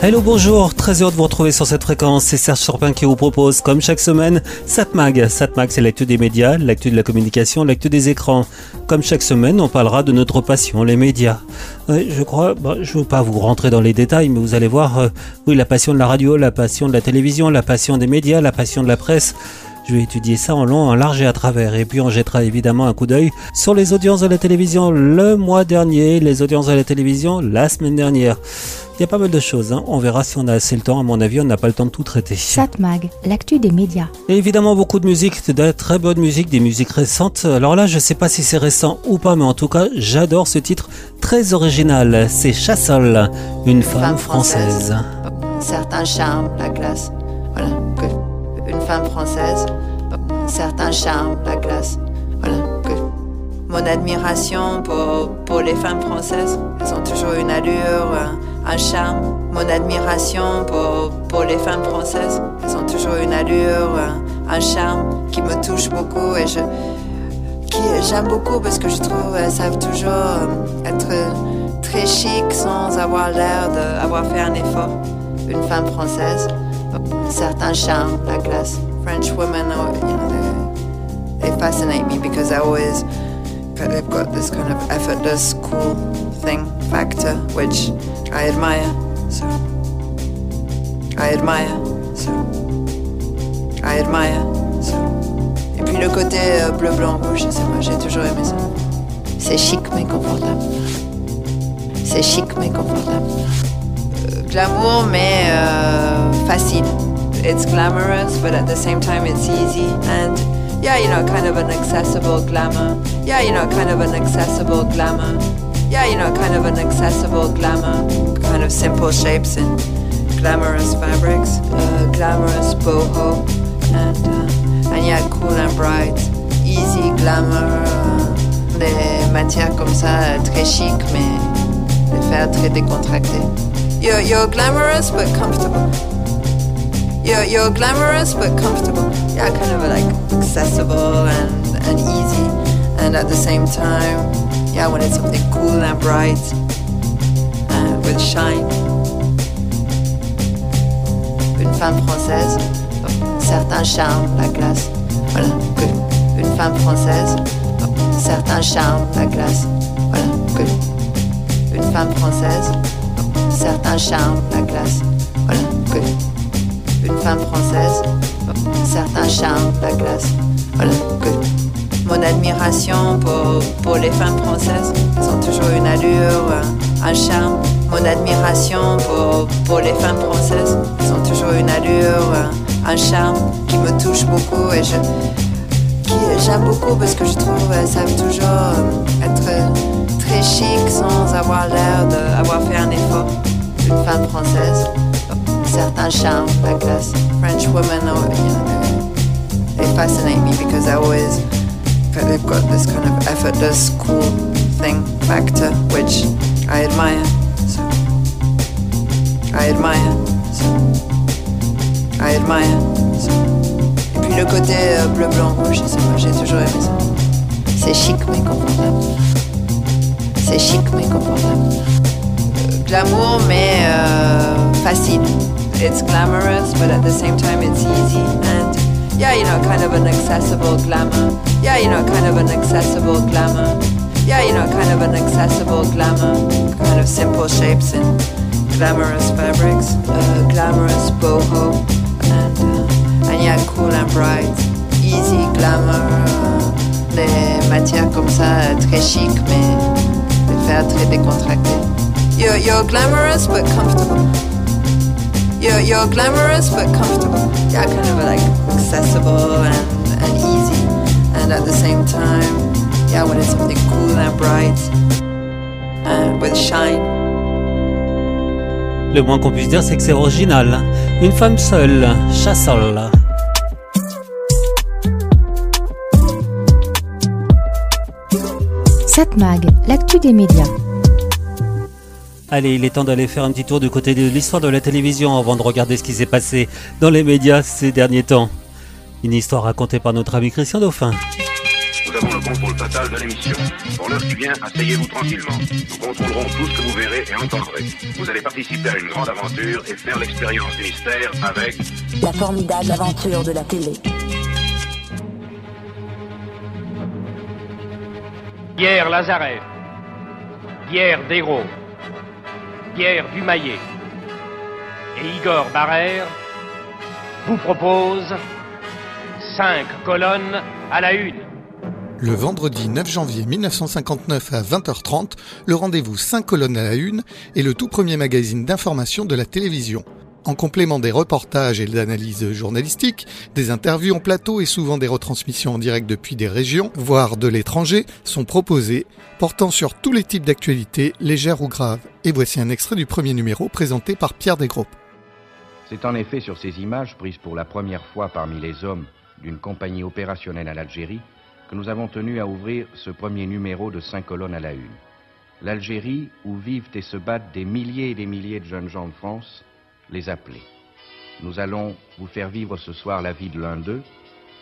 Hello, bonjour, très heureux de vous retrouver sur cette fréquence. C'est Serge Surpin qui vous propose, comme chaque semaine, Satmag. Satmag, c'est l'actu des médias, l'actu de la communication, l'actu des écrans. Comme chaque semaine, on parlera de notre passion, les médias. je crois, je ne veux pas vous rentrer dans les détails, mais vous allez voir, euh, oui, la passion de la radio, la passion de la télévision, la passion des médias, la passion de la presse. Je vais étudier ça en long, en large et à travers. Et puis on jettera évidemment un coup d'œil sur les audiences de la télévision le mois dernier, les audiences de la télévision la semaine dernière. Il y a pas mal de choses, hein. on verra si on a assez le temps. À mon avis, on n'a pas le temps de tout traiter. Satmag, l'actu des médias. Et évidemment, beaucoup de musique, de très bonne musique, des musiques récentes. Alors là, je sais pas si c'est récent ou pas, mais en tout cas, j'adore ce titre très original. C'est Chassol, une femme, française. Certains charmes, la glace. Voilà, femme française. Certains charmes, la glace. Voilà, mon admiration pour, pour les femmes françaises. Elles ont toujours une allure un charme, mon admiration pour, pour les femmes françaises. Elles ont toujours une allure, un, charme qui me touche beaucoup et je qui j'aime beaucoup parce que je trouve qu'elles savent toujours euh, être très chic sans avoir l'air d'avoir fait un effort. Une femme française, certains charmes, la classe. French women, you know, they, they fascinate me because I always they've got this kind of effortless, cool thing factor, which I admire. So I admire. So I admire. So. Et puis le côté euh, bleu, blanc, rouge, moi, j'ai toujours aimé ça. C'est chic mais confortable. C'est chic mais confortable. Glamour mais euh, facile. It's glamorous, but at the same time it's easy and yeah, you know, kind of an accessible glamour. Yeah, you know, kind of an accessible glamour. Yeah, you know, kind of an accessible glamour. Kind of simple shapes and glamorous fabrics. Uh, glamorous boho. And, uh, and yeah, cool and bright. Easy glamour. des matières comme ça, très chic, mais des faire très décontracté. You're, you're glamorous but comfortable. You're, you're glamorous but comfortable. Yeah, kind of like accessible and, and easy. And at the same time, yeah, I wanted something cool and bright uh, with shine. Une femme française, certains charmes, la glace. Voilà, good. Une femme française, certains charmes, la glace. Voilà, good. Une femme française, certains charmes, la glace. Voilà, good une femme française, certains charmes, la glace. Voilà, Mon admiration pour, pour les femmes françaises, elles ont toujours une allure, un charme. Mon admiration pour, pour les femmes françaises, elles ont toujours une allure, un charme qui me touche beaucoup et je j'aime beaucoup parce que je trouve qu'elles savent toujours être très chic sans avoir l'air d'avoir fait un effort. Une femme française certain charme, like this. French women, you know, they fascinate me because I always they've got this kind of effortless, cool thing factor, which I admire. So I admire. So I admire. So. Et puis le côté euh, bleu, blanc, rouge, c'est moi, j'ai toujours aimé ça. C'est chic mais confortable. C'est chic mais confortable. Euh, glamour mais euh, facile. it's glamorous, but at the same time it's easy and yeah, you know, kind of an accessible glamour. Yeah, you know, kind of an accessible glamour. Yeah, you know, kind of an accessible glamour. Kind of simple shapes and glamorous fabrics, uh, glamorous boho, and uh, and yeah, cool and bright, easy glamour. des matières comme ça, très chic, mais des faire très décontracté. You're, you're glamorous but comfortable. you're, you're glamorous but comfortable. Yeah, kind of like accessible and, and easy. And at the same time, yeah, I wanted something cool and bright and with shine. Le moins qu'on puisse dire, c'est que c'est original. Une femme seule, Chassol. Satmag, l'actu des médias. Allez, il est temps d'aller faire un petit tour du côté de l'histoire de la télévision avant de regarder ce qui s'est passé dans les médias ces derniers temps. Une histoire racontée par notre ami Christian Dauphin. Nous avons le contrôle total de l'émission. Pour l'heure qui vient, asseyez-vous tranquillement. Nous contrôlerons tout ce que vous verrez et entendrez. Vous allez participer à une grande aventure et faire l'expérience du mystère avec La formidable aventure de la télé. Pierre Lazarev, Pierre Desgros, Pierre Dumaillet et Igor Barrère vous proposent cinq colonnes à la une. Le vendredi 9 janvier 1959 à 20h30, le rendez-vous 5 colonnes à la une est le tout premier magazine d'information de la télévision. En complément des reportages et d'analyses journalistiques, des interviews en plateau et souvent des retransmissions en direct depuis des régions, voire de l'étranger, sont proposées, portant sur tous les types d'actualités, légères ou graves. Et voici un extrait du premier numéro présenté par Pierre Desgroupes. C'est en effet sur ces images prises pour la première fois parmi les hommes d'une compagnie opérationnelle à l'Algérie que nous avons tenu à ouvrir ce premier numéro de cinq colonnes à la une. L'Algérie, où vivent et se battent des milliers et des milliers de jeunes gens de France, les appeler. Nous allons vous faire vivre ce soir la vie de l'un d'eux,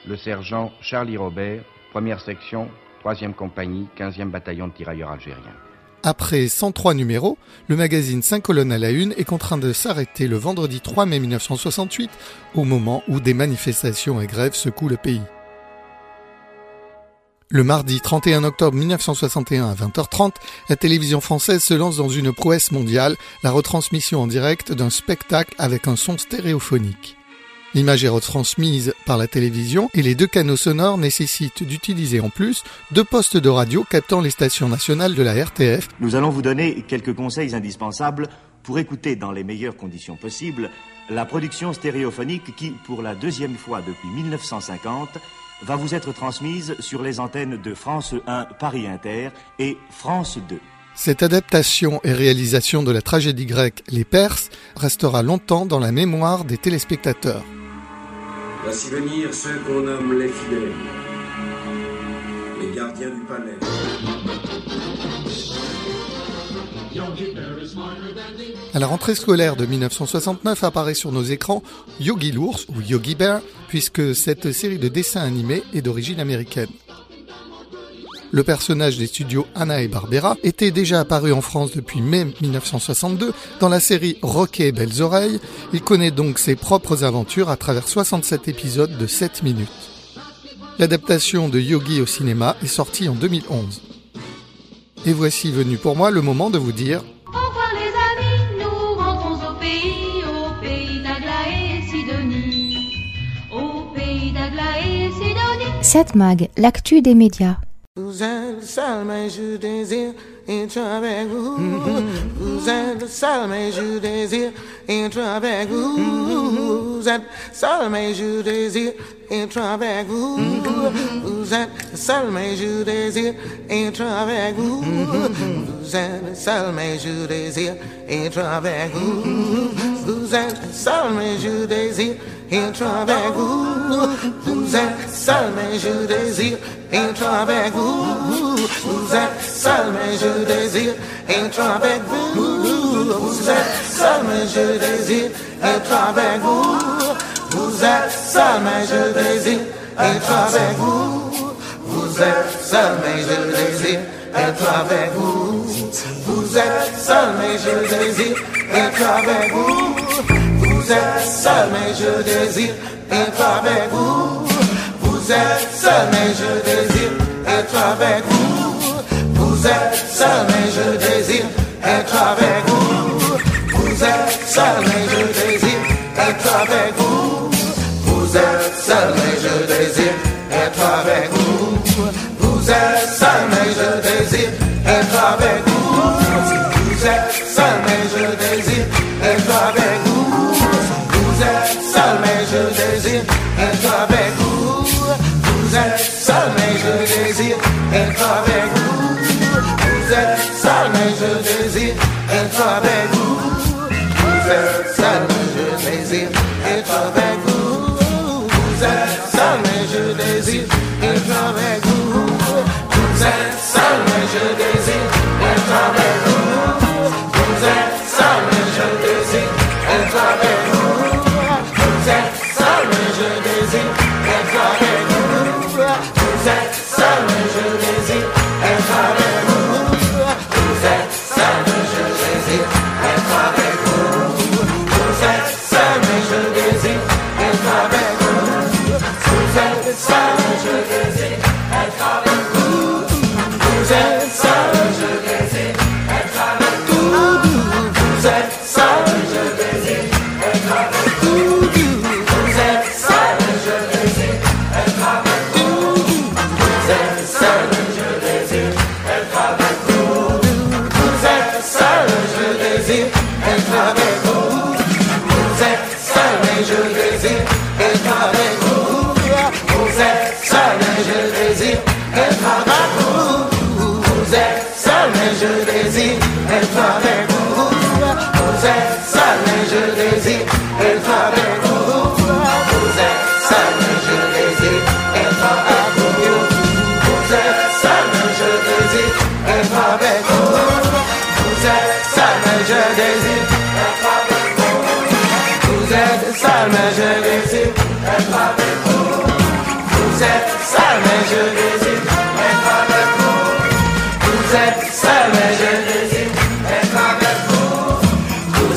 le sergent Charlie Robert, première section, troisième compagnie, 15e bataillon de tirailleurs algériens. Après 103 numéros, le magazine 5 colonnes à la une est contraint de s'arrêter le vendredi 3 mai 1968, au moment où des manifestations et grèves secouent le pays. Le mardi 31 octobre 1961 à 20h30, la télévision française se lance dans une prouesse mondiale, la retransmission en direct d'un spectacle avec un son stéréophonique. L'image est retransmise par la télévision et les deux canaux sonores nécessitent d'utiliser en plus deux postes de radio captant les stations nationales de la RTF. Nous allons vous donner quelques conseils indispensables pour écouter dans les meilleures conditions possibles la production stéréophonique qui, pour la deuxième fois depuis 1950, va vous être transmise sur les antennes de France 1 Paris Inter et France 2. Cette adaptation et réalisation de la tragédie grecque Les Perses restera longtemps dans la mémoire des téléspectateurs. Voici venir ceux qu'on nomme les fidèles, les gardiens du palais. À la rentrée scolaire de 1969 apparaît sur nos écrans Yogi l'ours ou Yogi Bear, puisque cette série de dessins animés est d'origine américaine. Le personnage des studios Anna et Barbera était déjà apparu en France depuis mai 1962 dans la série Rocket et Belles Oreilles. Il connaît donc ses propres aventures à travers 67 épisodes de 7 minutes. L'adaptation de Yogi au cinéma est sortie en 2011. Et voici venu pour moi le moment de vous dire Au revoir les amis, nous rentrons au pays, au pays d'Agla et Sidonie. Au pays d'Agla et Sidonie. 7 Mag, l'actu des médias. Vous êtes le seul, mais je désire être avec vous. Vous êtes le seul, mais je désire être avec vous. Vous êtes le seul, mais je désire être avec vous. Vous êtes le seul, mais je désire être avec vous. Vous êtes le seul, avec vous. Vous êtes le seul, mais je désire être avec vous. Vous êtes seul, mais je désire être avec vous. Vous êtes seul, mais je désire être avec vous. Vous êtes seul, mais je désire être avec vous. Vous êtes seul, mais je désire être avec vous. Vous êtes seul, mais je désire être avec vous. Vous êtes seul, mais je désire être avec vous. Vous êtes seul, mais je désire être avec vous. Vous êtes seul, mais je désire être avec vous. Vous êtes seul, mais je désire être avec vous. Vous êtes seul, mais je désire être avec vous. Vous êtes seul, mais je désire être avec vous.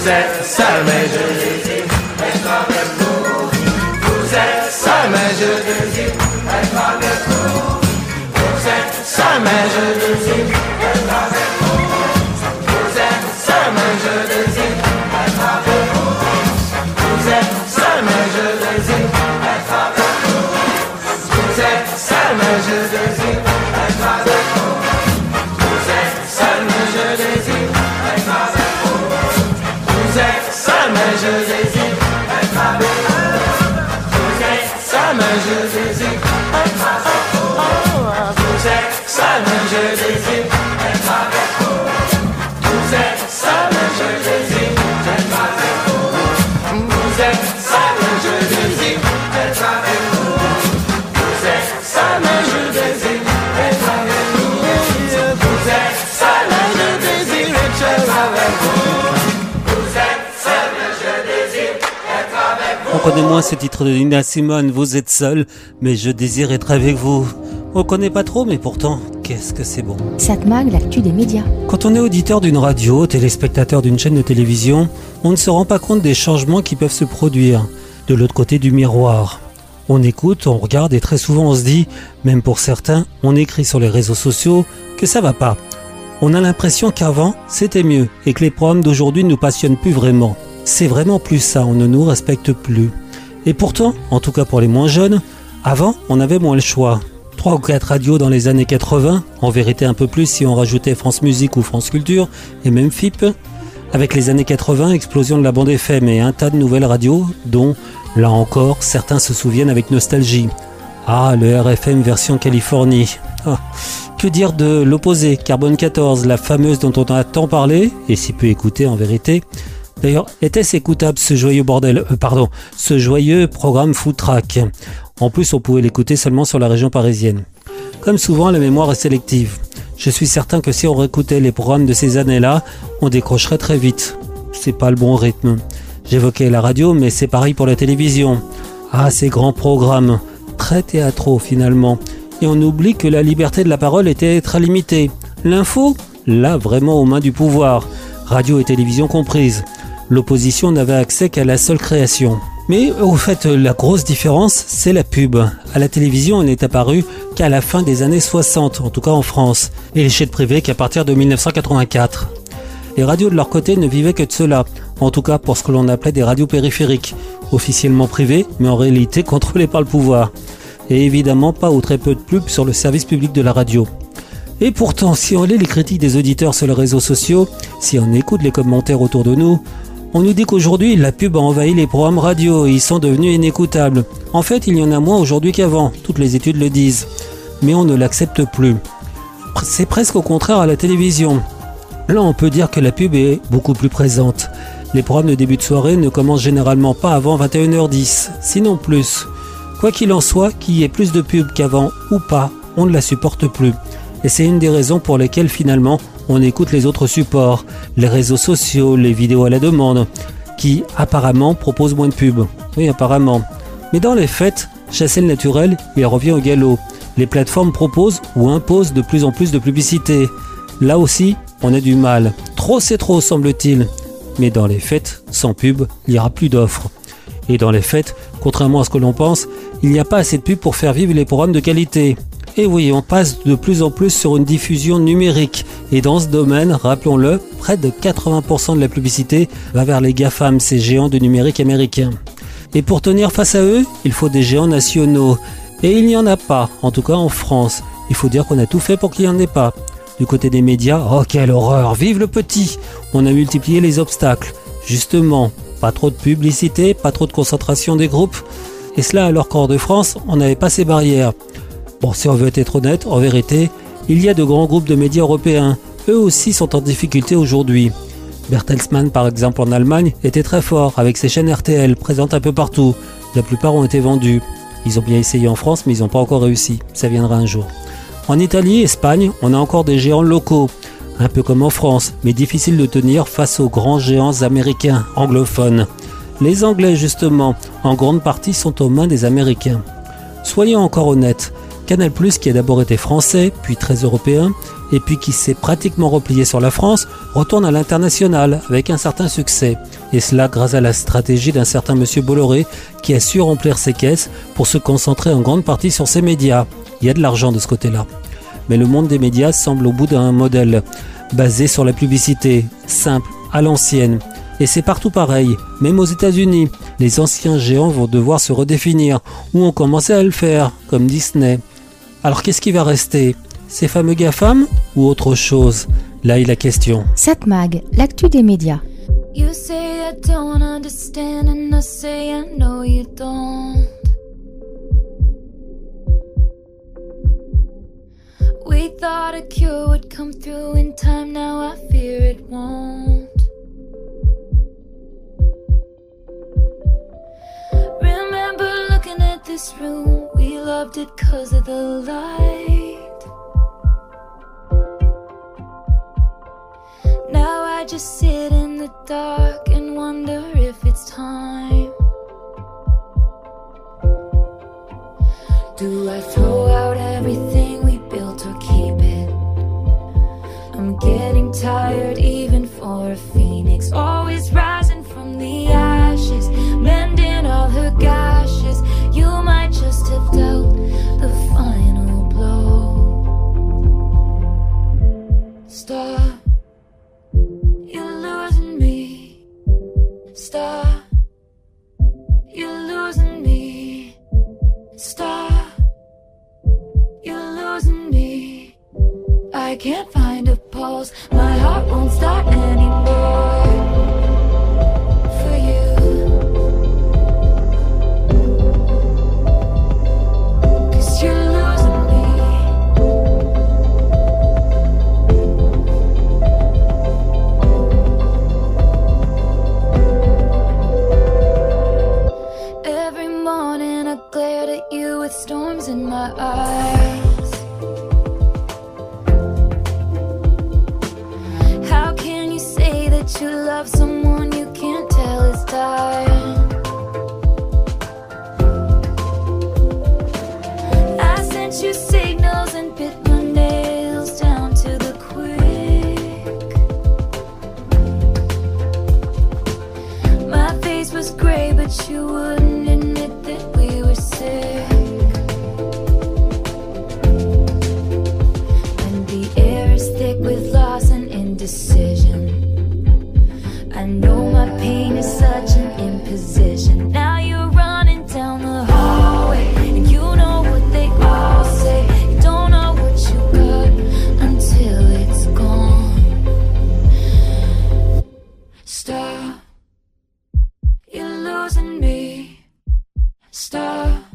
Êtes seul, mais je désire être avec vous. Vous êtes seul, mais je désire être avec vous. Vous êtes seul, mais je désire être avec vous. Vous êtes seul, mais je désire être avec vous. Vous êtes seul, mais je désire être avec vous. Vous êtes seul, mais je désire mais je désire moins ce titre de Nina Simone, Vous êtes seul, mais je désire être avec vous. On connaît pas trop, mais pourtant, qu'est-ce que c'est bon. Satmag, l'actu des médias. Quand on est auditeur d'une radio, téléspectateur d'une chaîne de télévision, on ne se rend pas compte des changements qui peuvent se produire de l'autre côté du miroir. On écoute, on regarde et très souvent on se dit, même pour certains, on écrit sur les réseaux sociaux que ça va pas. On a l'impression qu'avant, c'était mieux et que les programmes d'aujourd'hui ne nous passionnent plus vraiment. C'est vraiment plus ça, on ne nous respecte plus. Et pourtant, en tout cas pour les moins jeunes, avant, on avait moins le choix. Trois ou quatre radios dans les années 80, en vérité un peu plus si on rajoutait France Musique ou France Culture, et même FIP. Avec les années 80, explosion de la bande FM et un tas de nouvelles radios, dont, là encore, certains se souviennent avec nostalgie. Ah, le RFM version Californie. Ah, que dire de l'opposé, Carbone 14, la fameuse dont on a tant parlé, et si peu écouté en vérité. D'ailleurs, était-ce écoutable ce joyeux bordel, euh, pardon, ce joyeux programme Food Track En plus, on pouvait l'écouter seulement sur la région parisienne. Comme souvent, la mémoire est sélective. Je suis certain que si on réécoutait les programmes de ces années-là, on décrocherait très vite. C'est pas le bon rythme. J'évoquais la radio, mais c'est pareil pour la télévision. Ah, ces grands programmes, très théâtraux finalement. Et on oublie que la liberté de la parole était très limitée. L'info, là vraiment aux mains du pouvoir, radio et télévision comprises. L'opposition n'avait accès qu'à la seule création. Mais au fait, la grosse différence, c'est la pub. À la télévision, on n'est apparu qu'à la fin des années 60, en tout cas en France, et les chaînes privées qu'à partir de 1984. Les radios de leur côté ne vivaient que de cela, en tout cas pour ce que l'on appelait des radios périphériques, officiellement privées, mais en réalité contrôlées par le pouvoir. Et évidemment pas ou très peu de pubs sur le service public de la radio. Et pourtant, si on lit les critiques des auditeurs sur les réseaux sociaux, si on écoute les commentaires autour de nous, on nous dit qu'aujourd'hui, la pub a envahi les programmes radio et ils sont devenus inécoutables. En fait, il y en a moins aujourd'hui qu'avant, toutes les études le disent. Mais on ne l'accepte plus. C'est presque au contraire à la télévision. Là, on peut dire que la pub est beaucoup plus présente. Les programmes de début de soirée ne commencent généralement pas avant 21h10, sinon plus. Quoi qu'il en soit, qu'il y ait plus de pub qu'avant ou pas, on ne la supporte plus. Et c'est une des raisons pour lesquelles finalement on écoute les autres supports, les réseaux sociaux, les vidéos à la demande, qui apparemment proposent moins de pubs. Oui, apparemment. Mais dans les faits, chasser le naturel, il revient au galop. Les plateformes proposent ou imposent de plus en plus de publicité. Là aussi, on a du mal. Trop c'est trop, semble-t-il. Mais dans les faits, sans pub, il n'y aura plus d'offres. Et dans les faits, contrairement à ce que l'on pense, il n'y a pas assez de pub pour faire vivre les programmes de qualité. Et oui, on passe de plus en plus sur une diffusion numérique. Et dans ce domaine, rappelons-le, près de 80% de la publicité va vers les GAFAM, ces géants du numérique américains. Et pour tenir face à eux, il faut des géants nationaux. Et il n'y en a pas, en tout cas en France. Il faut dire qu'on a tout fait pour qu'il n'y en ait pas. Du côté des médias, oh quelle horreur, vive le petit On a multiplié les obstacles. Justement, pas trop de publicité, pas trop de concentration des groupes. Et cela alors qu'en de France, on n'avait pas ces barrières. Bon, si on veut être honnête, en vérité, il y a de grands groupes de médias européens. eux aussi sont en difficulté aujourd'hui. Bertelsmann, par exemple, en Allemagne, était très fort avec ses chaînes RTL présentes un peu partout. La plupart ont été vendus. Ils ont bien essayé en France, mais ils n'ont pas encore réussi. Ça viendra un jour. En Italie Espagne, on a encore des géants locaux, un peu comme en France, mais difficile de tenir face aux grands géants américains anglophones. Les Anglais, justement, en grande partie sont aux mains des Américains. Soyons encore honnêtes, Canal qui a d'abord été français, puis très européen, et puis qui s'est pratiquement replié sur la France, retourne à l'international avec un certain succès. Et cela grâce à la stratégie d'un certain monsieur Bolloré qui a su remplir ses caisses pour se concentrer en grande partie sur ses médias. Il y a de l'argent de ce côté-là. Mais le monde des médias semble au bout d'un modèle basé sur la publicité, simple, à l'ancienne. Et c'est partout pareil, même aux États-Unis. Les anciens géants vont devoir se redéfinir, ou ont commencé à le faire, comme Disney. Alors qu'est-ce qui va rester? Ces fameux GAFAM ou autre chose? Là est la question. Satmag, l'actu des médias. You say I don't understand and I say I know you don't. We thought a cure would come through in time, now I fear it won't. This room, we loved it cause of the light. Now I just sit in the dark and wonder if it's time. Do I throw out everything we built or keep it? I'm getting tired even for a phoenix. Always rising You're losing me. Stop.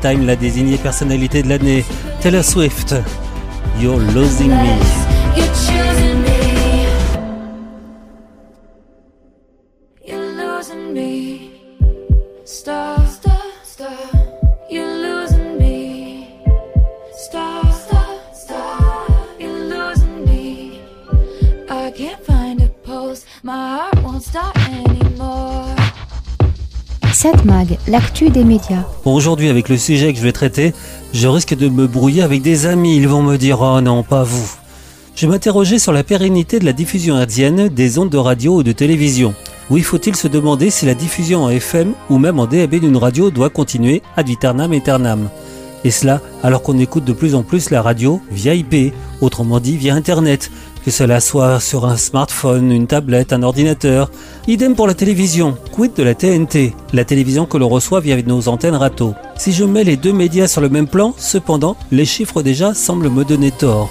Time l'a désigné personnalité de l'année. Taylor Swift. You're losing me. Satmag, l'actu des médias. Aujourd'hui, avec le sujet que je vais traiter, je risque de me brouiller avec des amis. Ils vont me dire Oh non, pas vous. Je m'interrogeais sur la pérennité de la diffusion hertzienne des ondes de radio ou de télévision. Oui, faut-il se demander si la diffusion en FM ou même en DAB d'une radio doit continuer ad vitam aeternam? Et cela alors qu'on écoute de plus en plus la radio via IP, autrement dit via Internet, que cela soit sur un smartphone, une tablette, un ordinateur. Idem pour la télévision. Quid de la TNT, la télévision que l'on reçoit via nos antennes râteaux. Si je mets les deux médias sur le même plan, cependant, les chiffres déjà semblent me donner tort.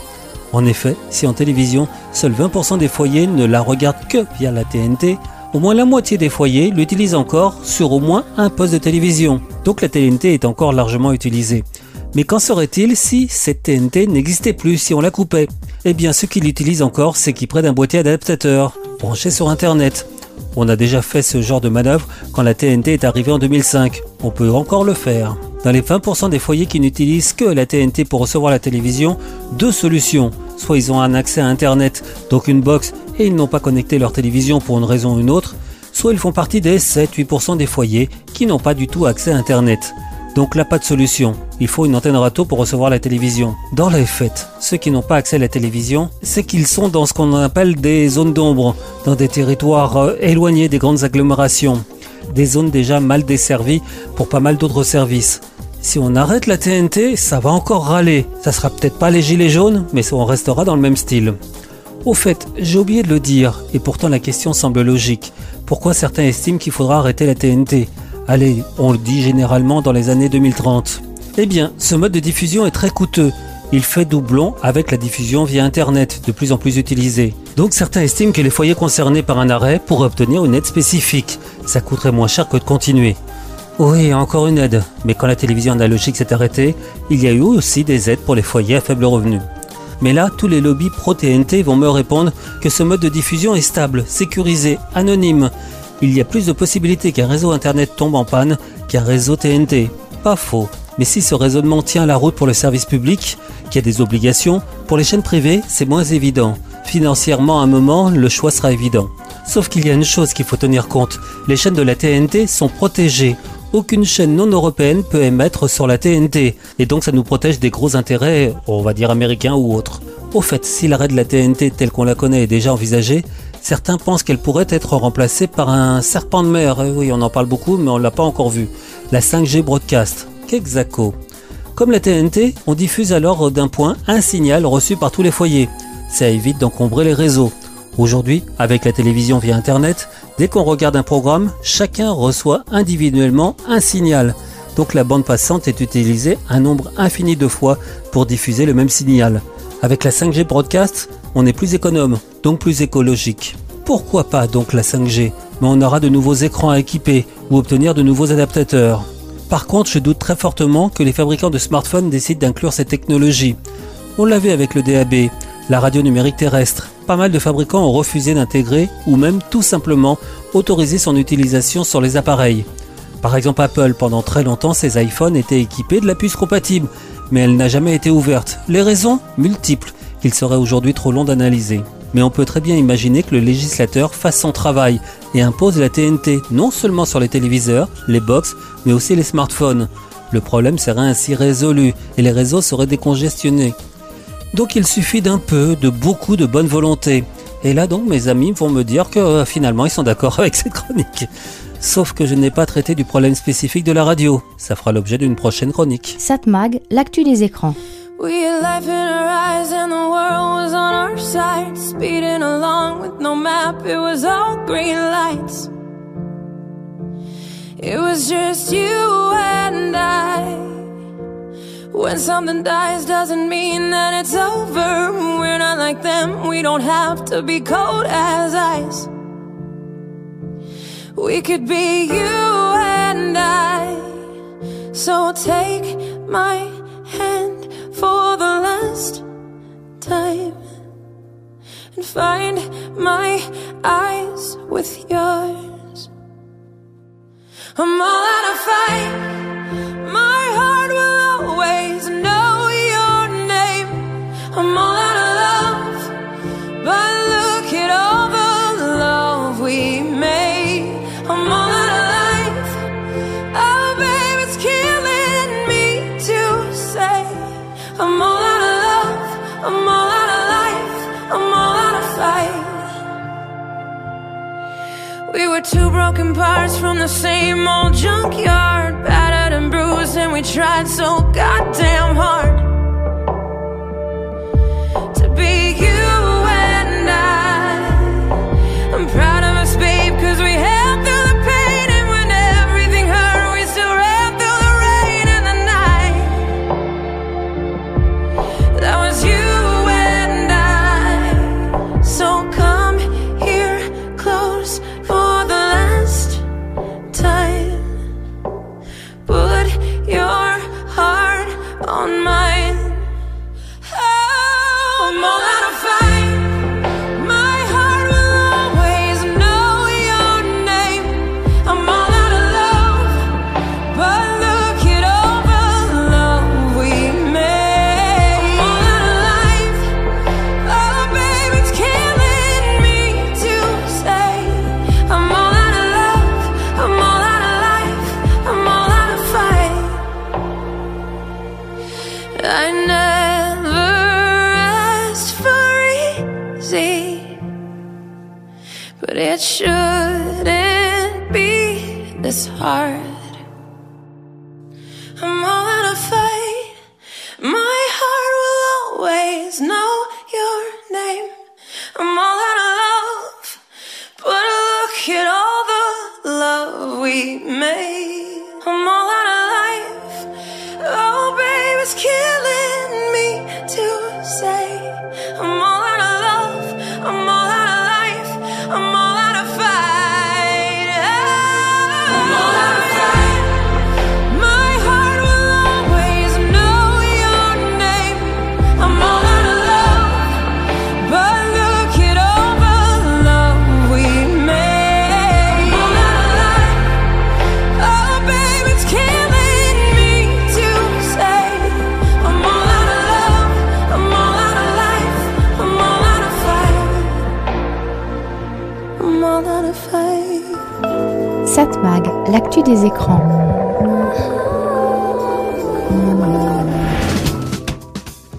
En effet, si en télévision, seuls 20% des foyers ne la regardent que via la TNT, au moins la moitié des foyers l'utilisent encore sur au moins un poste de télévision. Donc la TNT est encore largement utilisée. Mais qu'en serait-il si cette TNT n'existait plus, si on la coupait? Eh bien, ceux qui l'utilisent encore, c'est qui près d'un boîtier adaptateur, branché sur Internet. On a déjà fait ce genre de manœuvre quand la TNT est arrivée en 2005. On peut encore le faire. Dans les 20% des foyers qui n'utilisent que la TNT pour recevoir la télévision, deux solutions. Soit ils ont un accès à Internet, donc une box, et ils n'ont pas connecté leur télévision pour une raison ou une autre, soit ils font partie des 7-8% des foyers qui n'ont pas du tout accès à Internet. Donc là, pas de solution. Il faut une antenne râteau pour recevoir la télévision. Dans les faits, ceux qui n'ont pas accès à la télévision, c'est qu'ils sont dans ce qu'on appelle des zones d'ombre, dans des territoires euh, éloignés des grandes agglomérations, des zones déjà mal desservies pour pas mal d'autres services. Si on arrête la TNT, ça va encore râler. Ça sera peut-être pas les gilets jaunes, mais on restera dans le même style. Au fait, j'ai oublié de le dire, et pourtant la question semble logique. Pourquoi certains estiment qu'il faudra arrêter la TNT Allez, on le dit généralement dans les années 2030. Eh bien, ce mode de diffusion est très coûteux. Il fait doublon avec la diffusion via Internet, de plus en plus utilisée. Donc certains estiment que les foyers concernés par un arrêt pourraient obtenir une aide spécifique. Ça coûterait moins cher que de continuer. Oui, encore une aide. Mais quand la télévision analogique s'est arrêtée, il y a eu aussi des aides pour les foyers à faible revenu. Mais là, tous les lobbies pro-TNT vont me répondre que ce mode de diffusion est stable, sécurisé, anonyme. Il y a plus de possibilités qu'un réseau Internet tombe en panne qu'un réseau TNT. Pas faux. Mais si ce raisonnement tient la route pour le service public, qui a des obligations, pour les chaînes privées, c'est moins évident. Financièrement, à un moment, le choix sera évident. Sauf qu'il y a une chose qu'il faut tenir compte. Les chaînes de la TNT sont protégées. Aucune chaîne non européenne peut émettre sur la TNT. Et donc ça nous protège des gros intérêts, on va dire américains ou autres. Au fait, si l'arrêt de la TNT tel qu'on la connaît est déjà envisagé, certains pensent qu'elle pourrait être remplacée par un serpent de mer. Eh oui, on en parle beaucoup, mais on l'a pas encore vu. La 5G Broadcast. Qu'exaco. Comme la TNT, on diffuse alors d'un point un signal reçu par tous les foyers. Ça évite d'encombrer les réseaux. Aujourd'hui, avec la télévision via Internet, dès qu'on regarde un programme, chacun reçoit individuellement un signal. Donc la bande passante est utilisée un nombre infini de fois pour diffuser le même signal. Avec la 5G Broadcast, on est plus économe, donc plus écologique. Pourquoi pas donc la 5G Mais on aura de nouveaux écrans à équiper ou obtenir de nouveaux adaptateurs. Par contre, je doute très fortement que les fabricants de smartphones décident d'inclure cette technologie. On l'a vu avec le DAB, la radio numérique terrestre. Pas mal de fabricants ont refusé d'intégrer ou même tout simplement autoriser son utilisation sur les appareils. Par exemple Apple, pendant très longtemps ses iPhones étaient équipés de la puce compatible, mais elle n'a jamais été ouverte. Les raisons Multiples, qu'il serait aujourd'hui trop long d'analyser. Mais on peut très bien imaginer que le législateur fasse son travail et impose la TNT non seulement sur les téléviseurs, les box, mais aussi les smartphones. Le problème serait ainsi résolu et les réseaux seraient décongestionnés. Donc il suffit d'un peu, de beaucoup de bonne volonté. Et là donc mes amis vont me dire que euh, finalement ils sont d'accord avec cette chronique. Sauf que je n'ai pas traité du problème spécifique de la radio. Ça fera l'objet d'une prochaine chronique. Satmag, l'actu des écrans. We had life in our eyes and the world was on our side. Speeding along with no map, it was all green lights. It was just you and I. When something dies doesn't mean that it's over. We're not like them, we don't have to be cold as ice. We could be you and I. So take my hand for the last time and find my eyes with yours. I'm all out of fight. My heart will always We were two broken parts from the same old junkyard, battered and bruised, and we tried so goddamn hard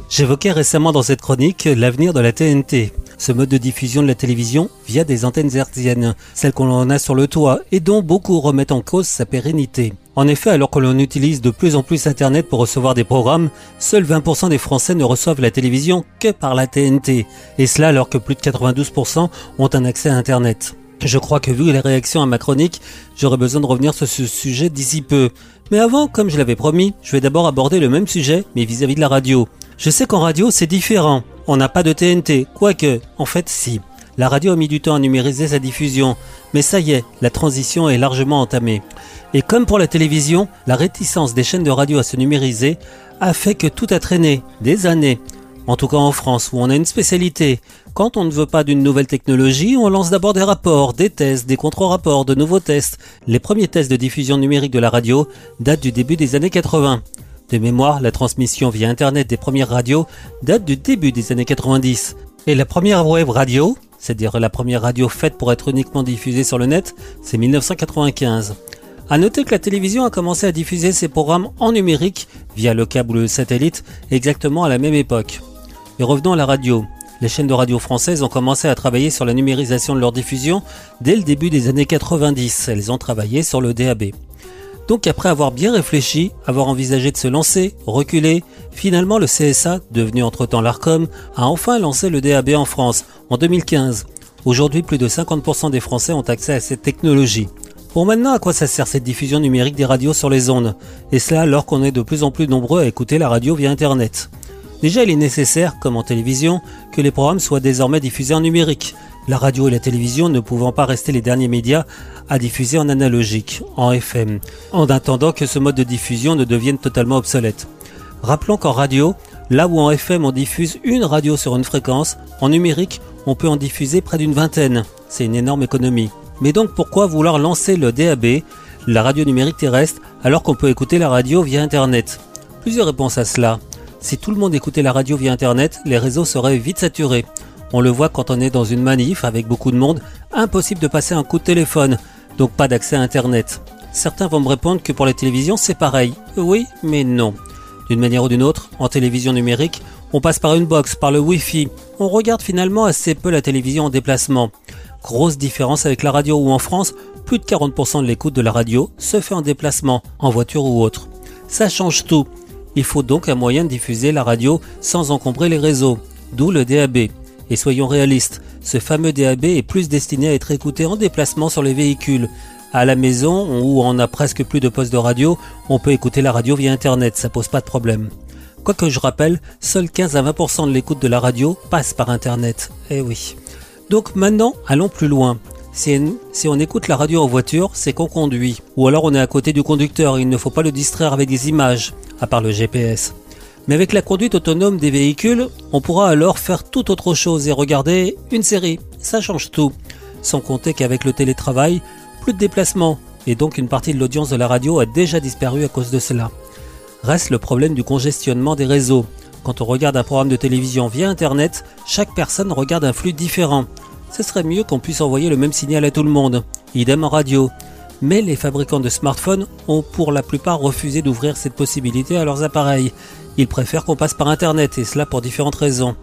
J'évoquais récemment dans cette chronique l'avenir de la TNT, ce mode de diffusion de la télévision via des antennes hertziennes, celles qu'on en a sur le toit et dont beaucoup remettent en cause sa pérennité. En effet, alors que l'on utilise de plus en plus Internet pour recevoir des programmes, seuls 20% des Français ne reçoivent la télévision que par la TNT, et cela alors que plus de 92% ont un accès à Internet. Je crois que vu les réactions à ma chronique, j'aurai besoin de revenir sur ce sujet d'ici peu. Mais avant, comme je l'avais promis, je vais d'abord aborder le même sujet, mais vis-à-vis de la radio. Je sais qu'en radio, c'est différent. On n'a pas de TNT, quoique, en fait, si. La radio a mis du temps à numériser sa diffusion, mais ça y est, la transition est largement entamée. Et comme pour la télévision, la réticence des chaînes de radio à se numériser a fait que tout a traîné, des années. En tout cas en France, où on a une spécialité. Quand on ne veut pas d'une nouvelle technologie, on lance d'abord des rapports, des tests, des contre-rapports, de nouveaux tests. Les premiers tests de diffusion numérique de la radio datent du début des années 80. De mémoire, la transmission via Internet des premières radios date du début des années 90. Et la première web radio, c'est-à-dire la première radio faite pour être uniquement diffusée sur le net, c'est 1995. À noter que la télévision a commencé à diffuser ses programmes en numérique via le câble satellite exactement à la même époque. Et revenons à la radio. Les chaînes de radio françaises ont commencé à travailler sur la numérisation de leur diffusion dès le début des années 90. Elles ont travaillé sur le DAB. Donc après avoir bien réfléchi, avoir envisagé de se lancer, reculer, finalement le CSA, devenu entre-temps l'ARCOM, a enfin lancé le DAB en France en 2015. Aujourd'hui, plus de 50% des Français ont accès à cette technologie. Bon maintenant, à quoi ça sert cette diffusion numérique des radios sur les ondes? Et cela alors qu'on est de plus en plus nombreux à écouter la radio via Internet. Déjà, il est nécessaire, comme en télévision, que les programmes soient désormais diffusés en numérique. La radio et la télévision ne pouvant pas rester les derniers médias à diffuser en analogique, en FM, en attendant que ce mode de diffusion ne devienne totalement obsolète. Rappelons qu'en radio, là où en FM on diffuse une radio sur une fréquence, en numérique on peut en diffuser près d'une vingtaine. C'est une énorme économie. Mais donc pourquoi vouloir lancer le DAB, la radio numérique terrestre, alors qu'on peut écouter la radio via Internet? Plusieurs réponses à cela. Si tout le monde écoutait la radio via Internet, les réseaux seraient vite saturés. On le voit quand on est dans une manif avec beaucoup de monde, impossible de passer un coup de téléphone, donc pas d'accès à Internet. Certains vont me répondre que pour les télévisions c'est pareil. Oui, mais non. D'une manière ou d'une autre, en télévision numérique, on passe par une box, par le Wi-Fi. On regarde finalement assez peu la télévision en déplacement. Grosse différence avec la radio où en France, plus de 40% de l'écoute de la radio se fait en déplacement, en voiture ou autre. Ça change tout. Il faut donc un moyen de diffuser la radio sans encombrer les réseaux, d'où le DAB. Et soyons réalistes, ce fameux DAB est plus destiné à être écouté en déplacement sur les véhicules. À la maison, où on a presque plus de postes de radio, on peut écouter la radio via Internet, ça pose pas de problème. Quoique je rappelle, seuls 15 à 20% de l'écoute de la radio passe par Internet. Eh oui. Donc maintenant, allons plus loin. Si, on écoute la radio en voiture, c'est qu'on conduit. Ou alors on est à côté du conducteur, il ne faut pas le distraire avec des images, à part le GPS. Mais avec la conduite autonome des véhicules, on pourra alors faire tout autre chose et regarder une série. Ça change tout. Sans compter qu'avec le télétravail, plus de déplacements, et donc une partie de l'audience de la radio a déjà disparu à cause de cela. Reste le problème du congestionnement des réseaux. Quand on regarde un programme de télévision via Internet, chaque personne regarde un flux différent. Ce serait mieux qu'on puisse envoyer le même signal à tout le monde. Idem en radio. Mais les fabricants de smartphones ont pour la plupart refusé d'ouvrir cette possibilité à leurs appareils. Ils préfèrent qu'on passe par Internet, et cela pour différentes raisons.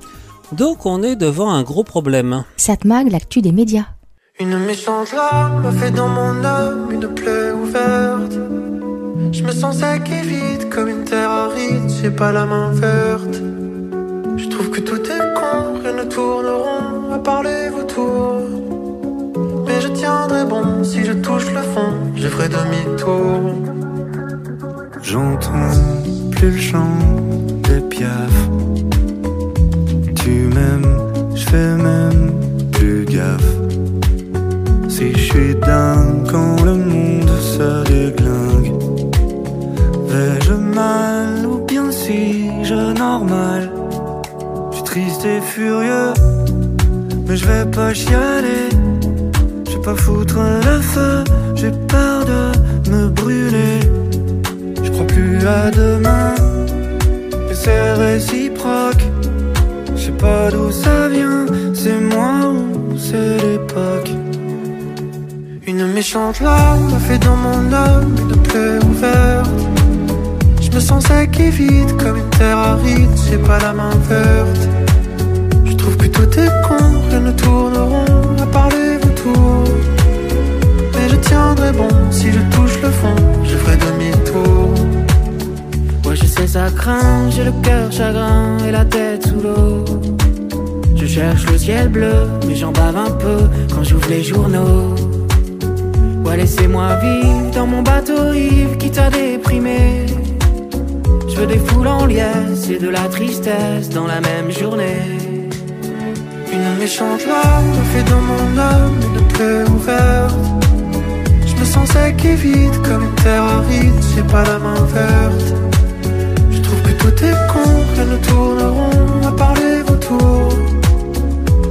Donc on est devant un gros problème. Satmag, l'actu des médias. Une méchante larme a fait dans mon âme une plaie ouverte. Je me sens sec et vide comme une terre aride, j'ai pas la main verte. Je trouve que tout est con, rien ne tourne rond à part les vautours. Mais je tiendrai bon, si je touche le fond, je ferai demi-tour. J'entends plus le chant des piafs. Tu m'aimes, je fais même plus gaffe. Si je suis dingue quand le monde se déglingue, vais-je mal ou bien normal? Je suis triste et furieux, mais je vais pas chialer. Je vais pas foutre le feu, j'ai peur de me brûler. Je crois plus à demain, et c'est réciproque. Je sais pas d'où ça vient, c'est moi ou c'est l'époque. Une méchante larme a fait dans mon âme une plaie ouverte. Je me sens sec et vide comme une terre aride, j'ai pas la main verte. Tout con, rien ne tourne rond à part les. Mais je tiendrai bon, si je touche le fond, je ferai demi-tour. Ouais, je sais, ça craint, j'ai le cœur chagrin et la tête sous l'eau. Je cherche le ciel bleu, mais j'en bave un peu quand j'ouvre les journaux. Ouais, laissez-moi vivre dans mon bateau ivre qui t'a déprimé. Je veux des foules en liesse et de la tristesse dans la même journée. Une méchante larme a fait dans mon âme une plaie ouverte. Je me sens sec et vide comme une terre aride, j'ai pas la main verte. Je trouve que tout est con, rien ne tourne rond à part les vautours.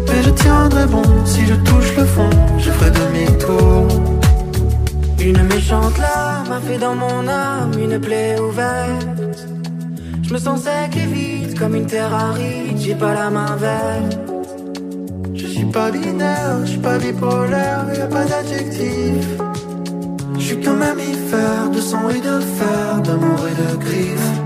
Mais je tiendrai bon, si je touche le fond, je ferai demi-tour. Une méchante larme a fait dans mon âme une plaie ouverte. Je me sens sec et vide comme une terre aride, j'ai pas la main verte. Pas binaire, je suis pas bipolaire, y a pas d'adjectif. Je suis qu'un mammifère de sang et de fer, d'amour et de griffes.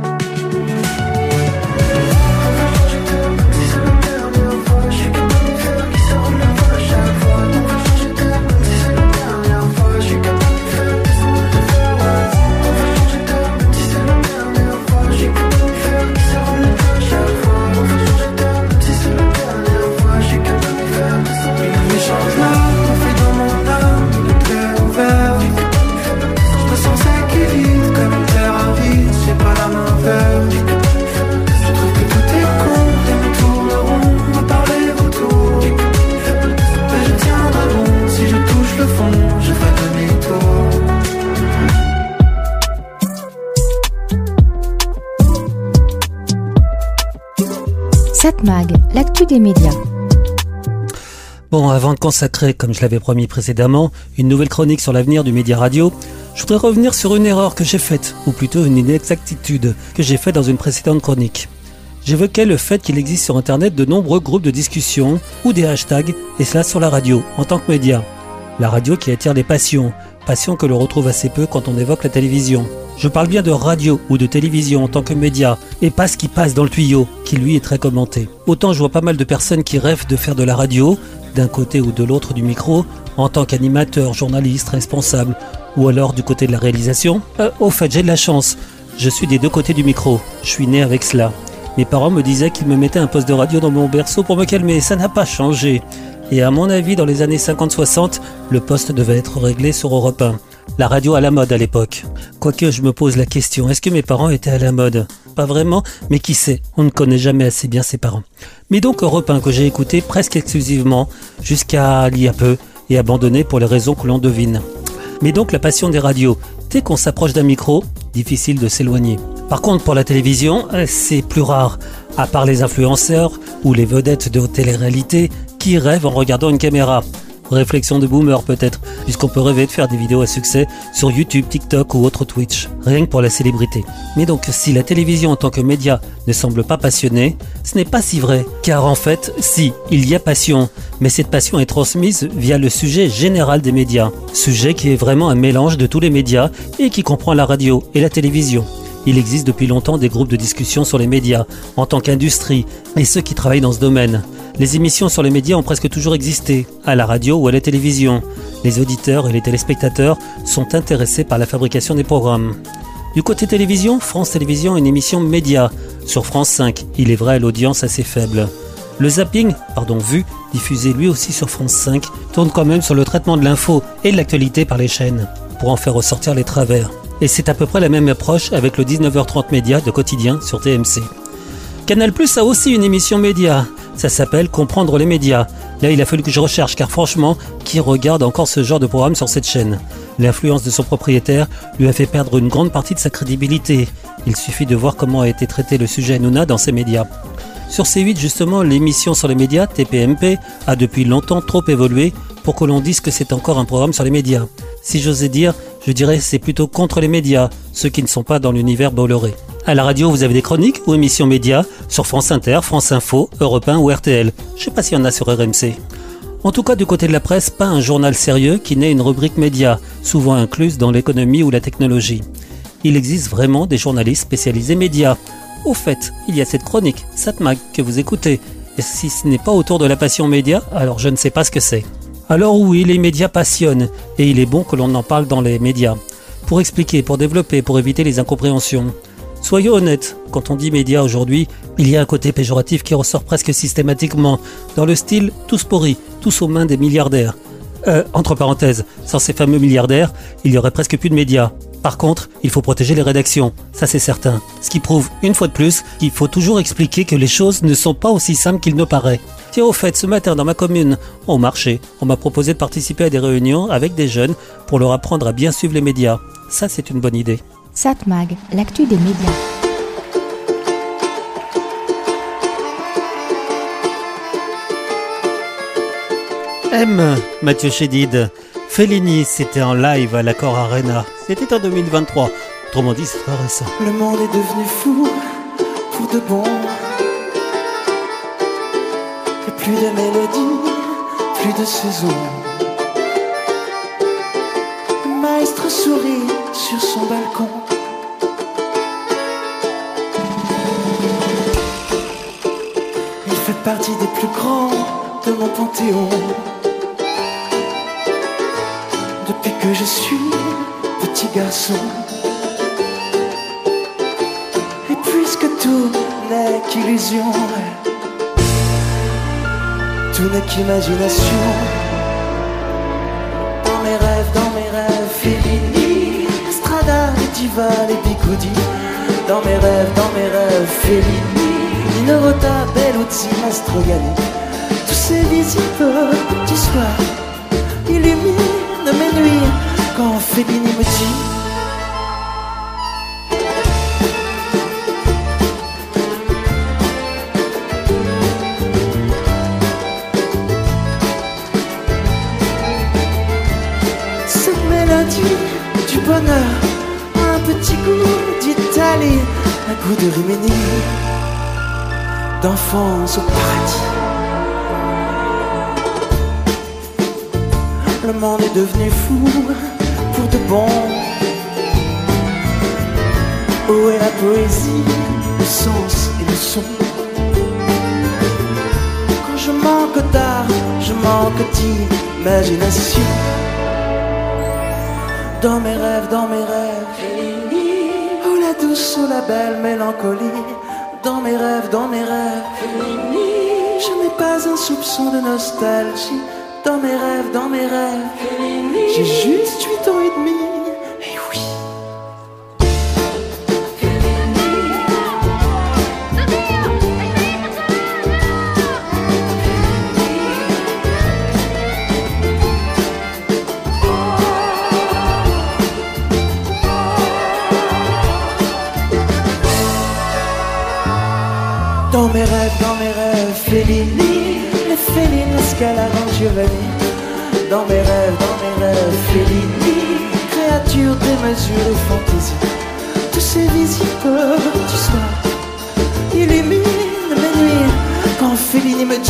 Des médias. Bon, avant de consacrer, comme je l'avais promis précédemment, une nouvelle chronique sur l'avenir du média radio, je voudrais revenir sur une erreur que j'ai faite, ou plutôt une inexactitude que j'ai faite dans une précédente chronique. J'évoquais le fait qu'il existe sur Internet de nombreux groupes de discussion ou des hashtags, et cela sur la radio, en tant que média. La radio qui attire les passions, passions que l'on retrouve assez peu quand on évoque la télévision. Je parle bien de radio ou de télévision en tant que média, et pas ce qui passe dans le tuyau, qui lui est très commenté. Autant je vois pas mal de personnes qui rêvent de faire de la radio, d'un côté ou de l'autre du micro, en tant qu'animateur, journaliste, responsable, ou alors du côté de la réalisation. Euh, au fait, j'ai de la chance. Je suis des deux côtés du micro. Je suis né avec cela. Mes parents me disaient qu'ils me mettaient un poste de radio dans mon berceau pour me calmer. Ça n'a pas changé. Et à mon avis, dans les années 50-60, le poste devait être réglé sur Europe 1. La radio à la mode à l'époque. Quoique je me pose la question, est-ce que mes parents étaient à la mode? Pas vraiment, mais qui sait? On ne connaît jamais assez bien ses parents. Mais donc Europe 1 que j'ai écouté presque exclusivement jusqu'à il peu et abandonné pour les raisons que l'on devine. Mais donc la passion des radios. Dès qu'on s'approche d'un micro, difficile de s'éloigner. Par contre, pour la télévision, euh, c'est plus rare. À part les influenceurs ou les vedettes de télé-réalité qui rêvent en regardant une caméra. Réflexion de boomer peut-être, puisqu'on peut rêver de faire des vidéos à succès sur YouTube, TikTok ou autre Twitch, rien que pour la célébrité. Mais donc si la télévision en tant que média ne semble pas passionnée, ce n'est pas si vrai, car en fait, si, il y a passion, mais cette passion est transmise via le sujet général des médias, sujet qui est vraiment un mélange de tous les médias et qui comprend la radio et la télévision. Il existe depuis longtemps des groupes de discussion sur les médias, en tant qu'industrie, et ceux qui travaillent dans ce domaine. Les émissions sur les médias ont presque toujours existé, à la radio ou à la télévision. Les auditeurs et les téléspectateurs sont intéressés par la fabrication des programmes. Du côté télévision, France Télévisions a une émission média. Sur France 5, il est vrai, l'audience assez faible. Le zapping, pardon, vu, diffusé lui aussi sur France 5, tourne quand même sur le traitement de l'info et de l'actualité par les chaînes, pour en faire ressortir les travers. Et c'est à peu près la même approche avec le 19h30 média de quotidien sur TMC. Canal Plus a aussi une émission média. Ça s'appelle Comprendre les médias. Là, il a fallu que je recherche car franchement, qui regarde encore ce genre de programme sur cette chaîne? L'influence de son propriétaire lui a fait perdre une grande partie de sa crédibilité. Il suffit de voir comment a été traité le sujet Nouna dans ces médias. Sur C8, justement, l'émission sur les médias, TPMP, a depuis longtemps trop évolué pour que l'on dise que c'est encore un programme sur les médias. Si j'osais dire, je dirais c'est plutôt contre les médias, ceux qui ne sont pas dans l'univers Bolloré. À la radio, vous avez des chroniques ou émissions médias sur France Inter, France Info, Europe 1 ou RTL. Je sais pas s'il y en a sur RMC. En tout cas, du côté de la presse, pas un journal sérieux qui n'ait une rubrique média, souvent incluse dans l'économie ou la technologie. Il existe vraiment des journalistes spécialisés médias. Au fait, il y a cette chronique, Satmag, que vous écoutez. Et si ce n'est pas autour de la passion média, alors je ne sais pas ce que c'est. Alors oui, les médias passionnent, et il est bon que l'on en parle dans les médias. Pour expliquer, pour développer, pour éviter les incompréhensions. Soyons honnêtes, quand on dit médias aujourd'hui, il y a un côté péjoratif qui ressort presque systématiquement, dans le style tous pourris, tous aux mains des milliardaires. Euh, entre parenthèses, sans ces fameux milliardaires, il y aurait presque plus de médias. Par contre, il faut protéger les rédactions, ça c'est certain. Ce qui prouve, une fois de plus, qu'il faut toujours expliquer que les choses ne sont pas aussi simples qu'il ne paraît. Tiens, au fait, ce matin dans ma commune, au marché, on m'a proposé de participer à des réunions avec des jeunes pour leur apprendre à bien suivre les médias. Ça, c'est une bonne idée. Satmag, l'actu des médias. M. Mathieu Chédid. Fellini, c'était en live à l'Accord Arena. C'était en 2023. Autrement dit, c'est très récent. Le monde est devenu fou pour de bon. Et plus de mélodie, plus de saison. Le maître sourit sur son balcon. Il fait partie des plus grands de mon panthéon. Depuis que je suis petit garçon. Et puisque tout n'est qu'illusion, tout n'est qu'imagination. Dans mes rêves, dans mes rêves, Fellini, Strada, les divas, les bigoudis. Dans mes rêves, dans mes rêves, Fellini, Nino Rota, Belluzzi, Mastrogani. Tous ces visibles du soir Fellini me dit du bonheur, un petit goût d'Italie, un goût de Rimini, d'enfance au paradis. Le monde est devenu fou pour de bon. Où est la poésie, le sens et le son? Quand je manque d'art, je manque d'imagination. Dans mes rêves, dans mes rêves, oh la douce, oh la belle mélancolie. Dans mes rêves, dans mes rêves, je n'ai pas un soupçon de nostalgie. Dans mes rêves, dans mes rêves, j'ai juste Fellini, Scalaro, Giovanni. Dans mes rêves, dans mes rêves, Fellini, créature démesurée fantaisie. Tous ces visibles du soir illuminent mes nuits quand Fellini me dit.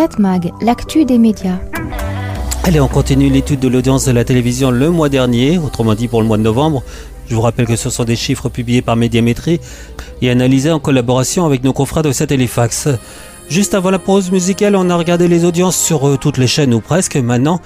Cette mag, l'actu des médias. Allez, on continue l'étude de l'audience de la télévision le mois dernier, autrement dit pour le mois de novembre. Je vous rappelle que ce sont des chiffres publiés par Médiamétrie et analysés en collaboration avec nos confrères de Satellifax. Juste avant la pause musicale, on a regardé les audiences sur euh, toutes les chaînes ou presque. Maintenant,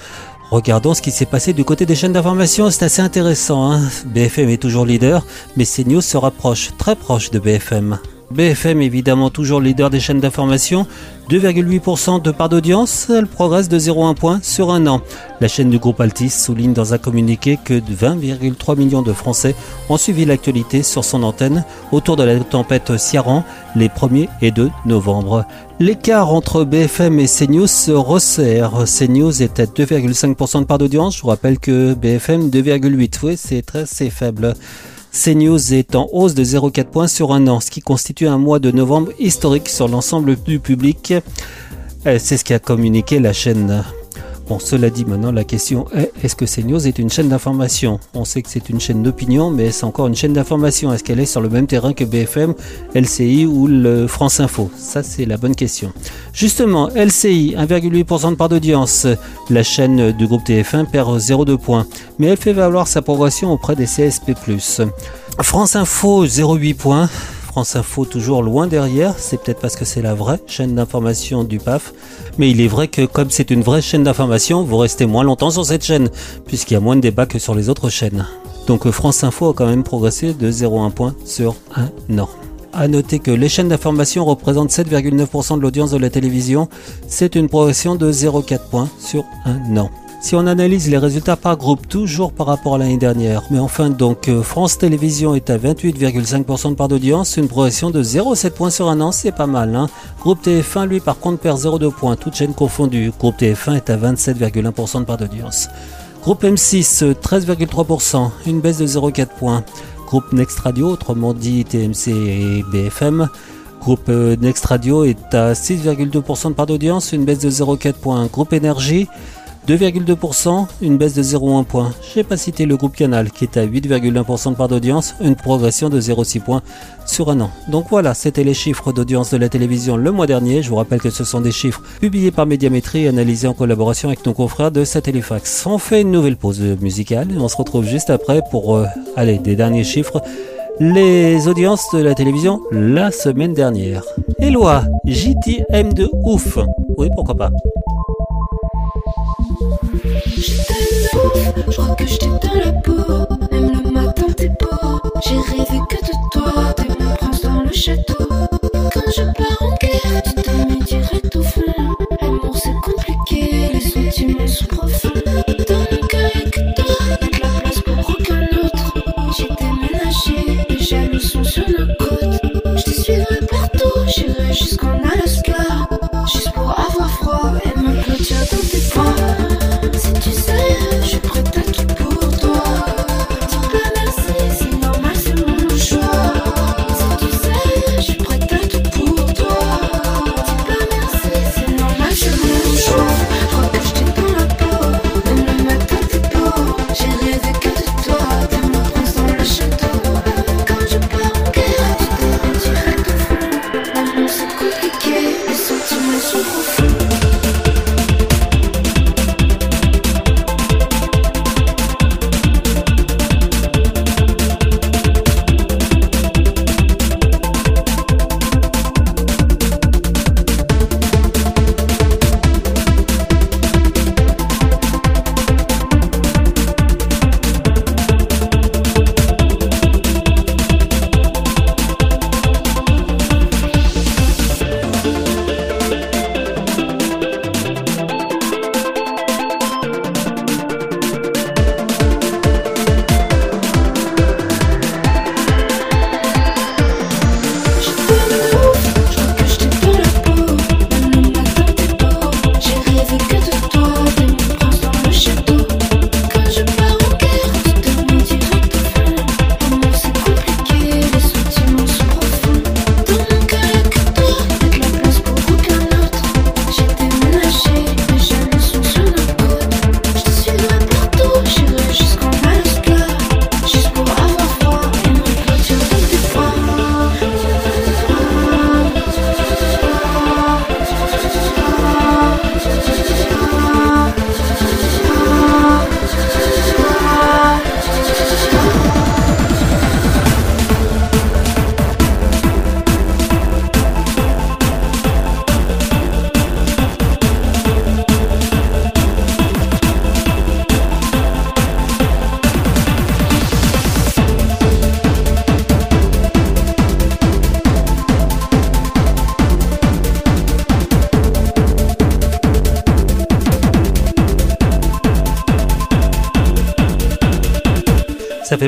regardons ce qui s'est passé du côté des chaînes d'information. C'est assez intéressant. hein. BFM est toujours leader, mais CNews se rapproche, très proche de BFM. BFM évidemment toujours leader des chaînes d'information, 2,8% de part d'audience, elle progresse de 0,1 point sur un an. La chaîne du groupe Altis souligne dans un communiqué que 20,3 millions de Français ont suivi l'actualité sur son antenne autour de la tempête Ciaran les 1er et 2 novembre. L'écart entre BFM et CNews se resserre. CNews est à 2,5% de part d'audience, je vous rappelle que BFM 2,8. Oui, c'est très c'est faible. CNews est en hausse de 0,4 points sur un an, ce qui constitue un mois de novembre historique sur l'ensemble du public. Euh, C'est ce qu'a communiqué la chaîne. Bon, cela dit, maintenant la question est est-ce que CNews est une chaîne d'information? On sait que c'est une chaîne d'opinion, mais c'est encore une chaîne d'information? Est-ce qu'elle est sur le même terrain que BFM, LCI ou le France Info? Ça, c'est la bonne question. Justement, LCI, 1,8% de part d'audience. La chaîne du groupe TF1 perd 0,2 points, mais elle fait valoir sa progression auprès des CSP+. France Info, 0,8 points. France Info toujours loin derrière, c'est peut-être parce que c'est la vraie chaîne d'information du PAF, mais il est vrai que comme c'est une vraie chaîne d'information, vous restez moins longtemps sur cette chaîne, puisqu'il y a moins de débats que sur les autres chaînes. Donc euh, France Info a quand même progressé de 0,1 point sur un an. À noter que les chaînes d'information représentent 7,9% de l'audience de la télévision, c'est une progression de 0,4 points sur un an. Si on analyse les résultats par groupe, toujours par rapport à l'année dernière, mais enfin donc euh, France Télévisions est à 28,5% de part d'audience, une progression de 0,7 points sur un an, c'est pas mal. Hein groupe TF1 lui par contre perd 0,2 points, toutes chaînes confondues. Groupe TF1 est à 27,1% de part d'audience. Groupe M6 euh, 13,3%, une baisse de 0,4 points. Groupe Next Radio, autrement dit TMC et BFM. Groupe euh, Next Radio est à 6,2% de part d'audience, une baisse de 0,4 points. Groupe Énergie 2,2%, une baisse de 0,1 point. Je n'ai pas cité le groupe Canal qui est à 8,1% de part d'audience, une progression de 0,6 points sur un an. Donc voilà, c'était les chiffres d'audience de la télévision le mois dernier. Je vous rappelle que ce sont des chiffres publiés par Médiamétrie et analysés en collaboration avec nos confrères de Satellifax. On fait une nouvelle pause musicale et on se retrouve juste après pour euh, aller des derniers chiffres les audiences de la télévision la semaine dernière. Eloi, JTM de ouf. Oui, pourquoi pas. Château.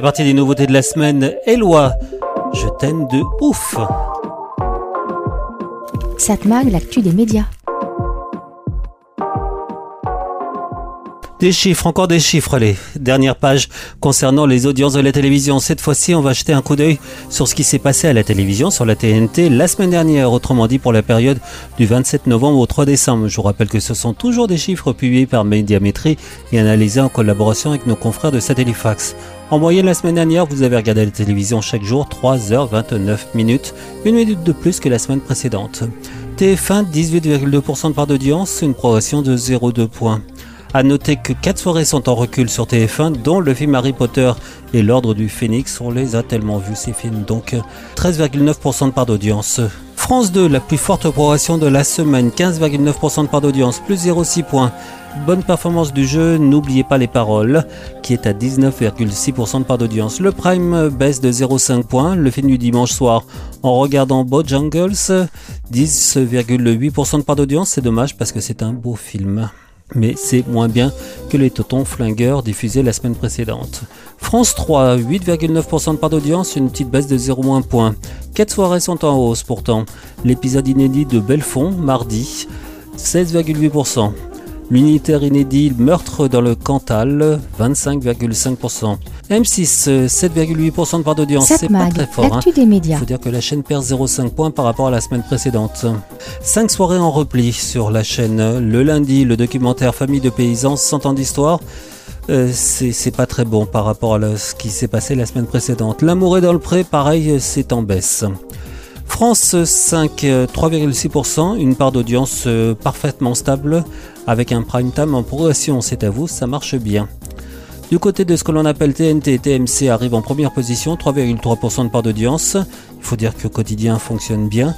Partie des nouveautés de la semaine. Eloi, je t'aime de ouf. Satmag, l'actu des médias. Des chiffres, encore des chiffres, allez. Dernière page concernant les audiences de la télévision. Cette fois-ci, on va jeter un coup d'œil sur ce qui s'est passé à la télévision, sur la TNT, la semaine dernière, autrement dit pour la période du 27 novembre au 3 décembre. Je vous rappelle que ce sont toujours des chiffres publiés par Médiamétrie et analysés en collaboration avec nos confrères de Satellifax. En moyenne, la semaine dernière, vous avez regardé la télévision chaque jour 3h29 minutes, une minute de plus que la semaine précédente. TF1, 18,2% de part d'audience, une progression de 0,2 points. À noter que 4 soirées sont en recul sur TF1, dont le film Harry Potter et l'Ordre du Phénix. On les a tellement vus ces films, donc 13,9% de part d'audience. France 2, la plus forte progression de la semaine, 15,9% de part d'audience, plus 0,6 points. Bonne performance du jeu, n'oubliez pas les paroles, qui est à 19,6% de part d'audience. Le Prime baisse de 0,5 points. Le film du dimanche soir, en regardant Bojangles, 10,8% de part d'audience. C'est dommage parce que c'est un beau film. Mais c'est moins bien que les Totons Flingueurs diffusés la semaine précédente. France 3, 8,9% de part d'audience, une petite baisse de 0,1 point. 4 soirées sont en hausse pourtant. L'épisode inédit de Belfond, mardi, 16,8%. L'unitaire inédit Meurtre dans le Cantal, 25,5%. M6, 7,8% de part d'audience, c'est pas très fort. l'actu des médias. Il faut dire que la chaîne perd 0,5 points par rapport à la semaine précédente. 5 soirées en repli sur la chaîne. Le lundi, le documentaire Famille de paysans, 100 ans d'histoire. Euh, c'est pas très bon par rapport à ce qui s'est passé la semaine précédente. L'amour est dans le pré, pareil, c'est en baisse. France 5, euh, 3,6%, une part d'audience euh, parfaitement stable avec un prime time en progression, c'est à vous, ça marche bien. Du côté de ce que l'on appelle TNT, TMC arrive en première position, 3,3% de part d'audience. Il faut dire que quotidien fonctionne bien.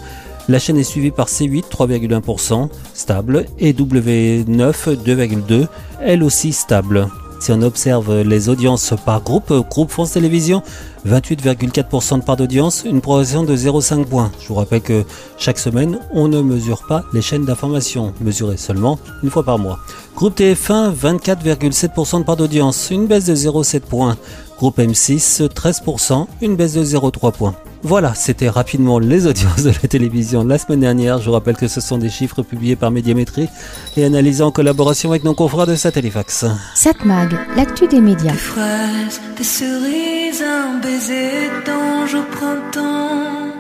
La chaîne est suivie par C8, 3,1%, stable, et W9, 2,2%, elle aussi stable. Si on observe les audiences par groupe, groupe France Télévisions, 28,4% de part d'audience, une progression de 0,5 points. Je vous rappelle que chaque semaine, on ne mesure pas les chaînes d'information, mesurées seulement une fois par mois. Groupe TF1, 24,7% de part d'audience, une baisse de 0,7 points. Groupe M6, 13%, une baisse de 0,3 points. Voilà, c'était rapidement les audiences de la télévision la semaine dernière. Je vous rappelle que ce sont des chiffres publiés par Médiamétrie et analysés en collaboration avec nos confrères de Satellifax. Satmag, l'actu des médias. fraises, des cerises, un baiser d'ange au printemps.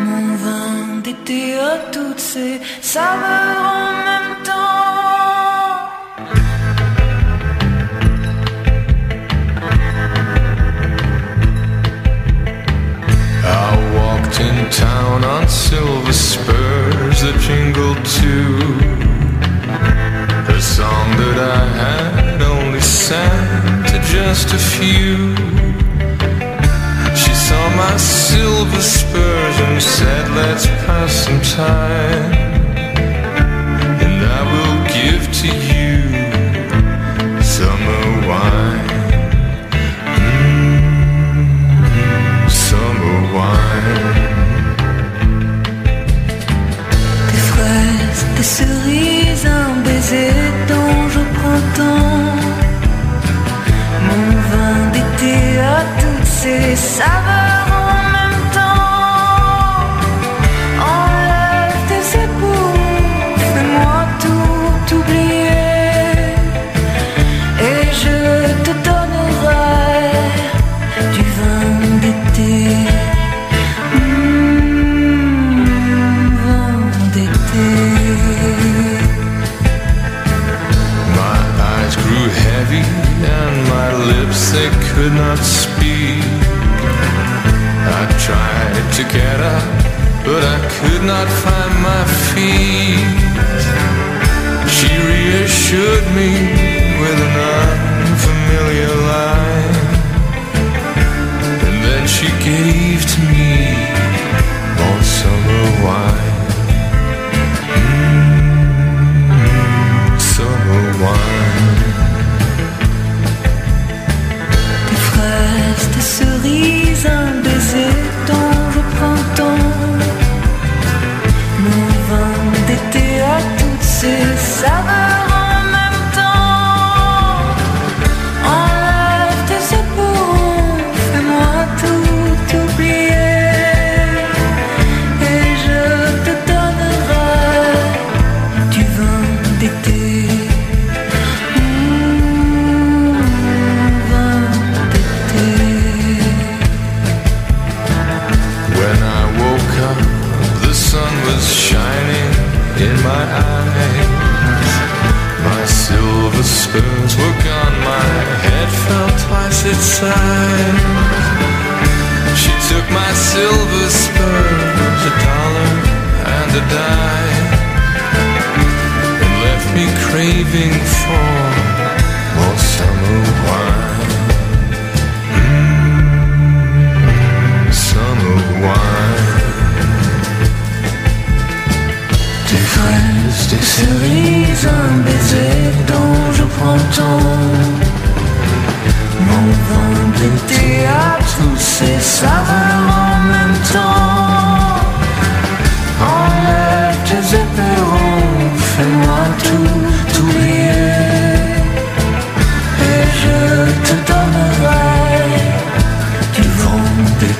Mon vin d'été à toutes ces saveurs en même in town on silver spurs that jingled too. A song that I had only sang to just a few. She saw my silver spurs and said, Let's pass some time. Cerises, un baiser d'ange au printemps. Mon vin d'été à toutes ces saveurs could not find my feet. She reassured me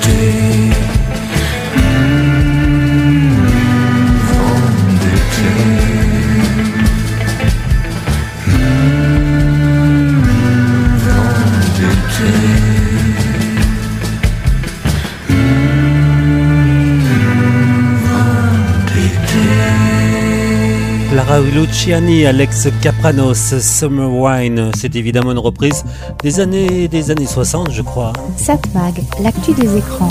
d'été. Luciani, Alex Capranos, Summer Wine, c'est évidemment une reprise des années, des années 60, je crois. Satmag, l'actu des écrans.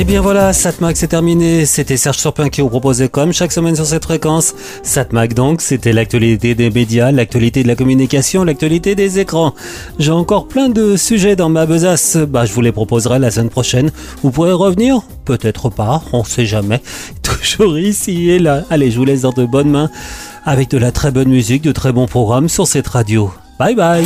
Et bien voilà, Satmag c'est terminé. C'était Serge Surpin qui vous proposait comme chaque semaine sur cette fréquence. Satmag donc, c'était l'actualité des médias, l'actualité de la communication, l'actualité des écrans. J'ai encore plein de sujets dans ma besace. Bah, je vous les proposerai la semaine prochaine. Vous pourrez revenir? Peut-être pas, on sait jamais. Toujours ici et là. Allez, je vous laisse dans de bonnes mains avec de la très bonne musique, de très bons programmes sur cette radio. Bye bye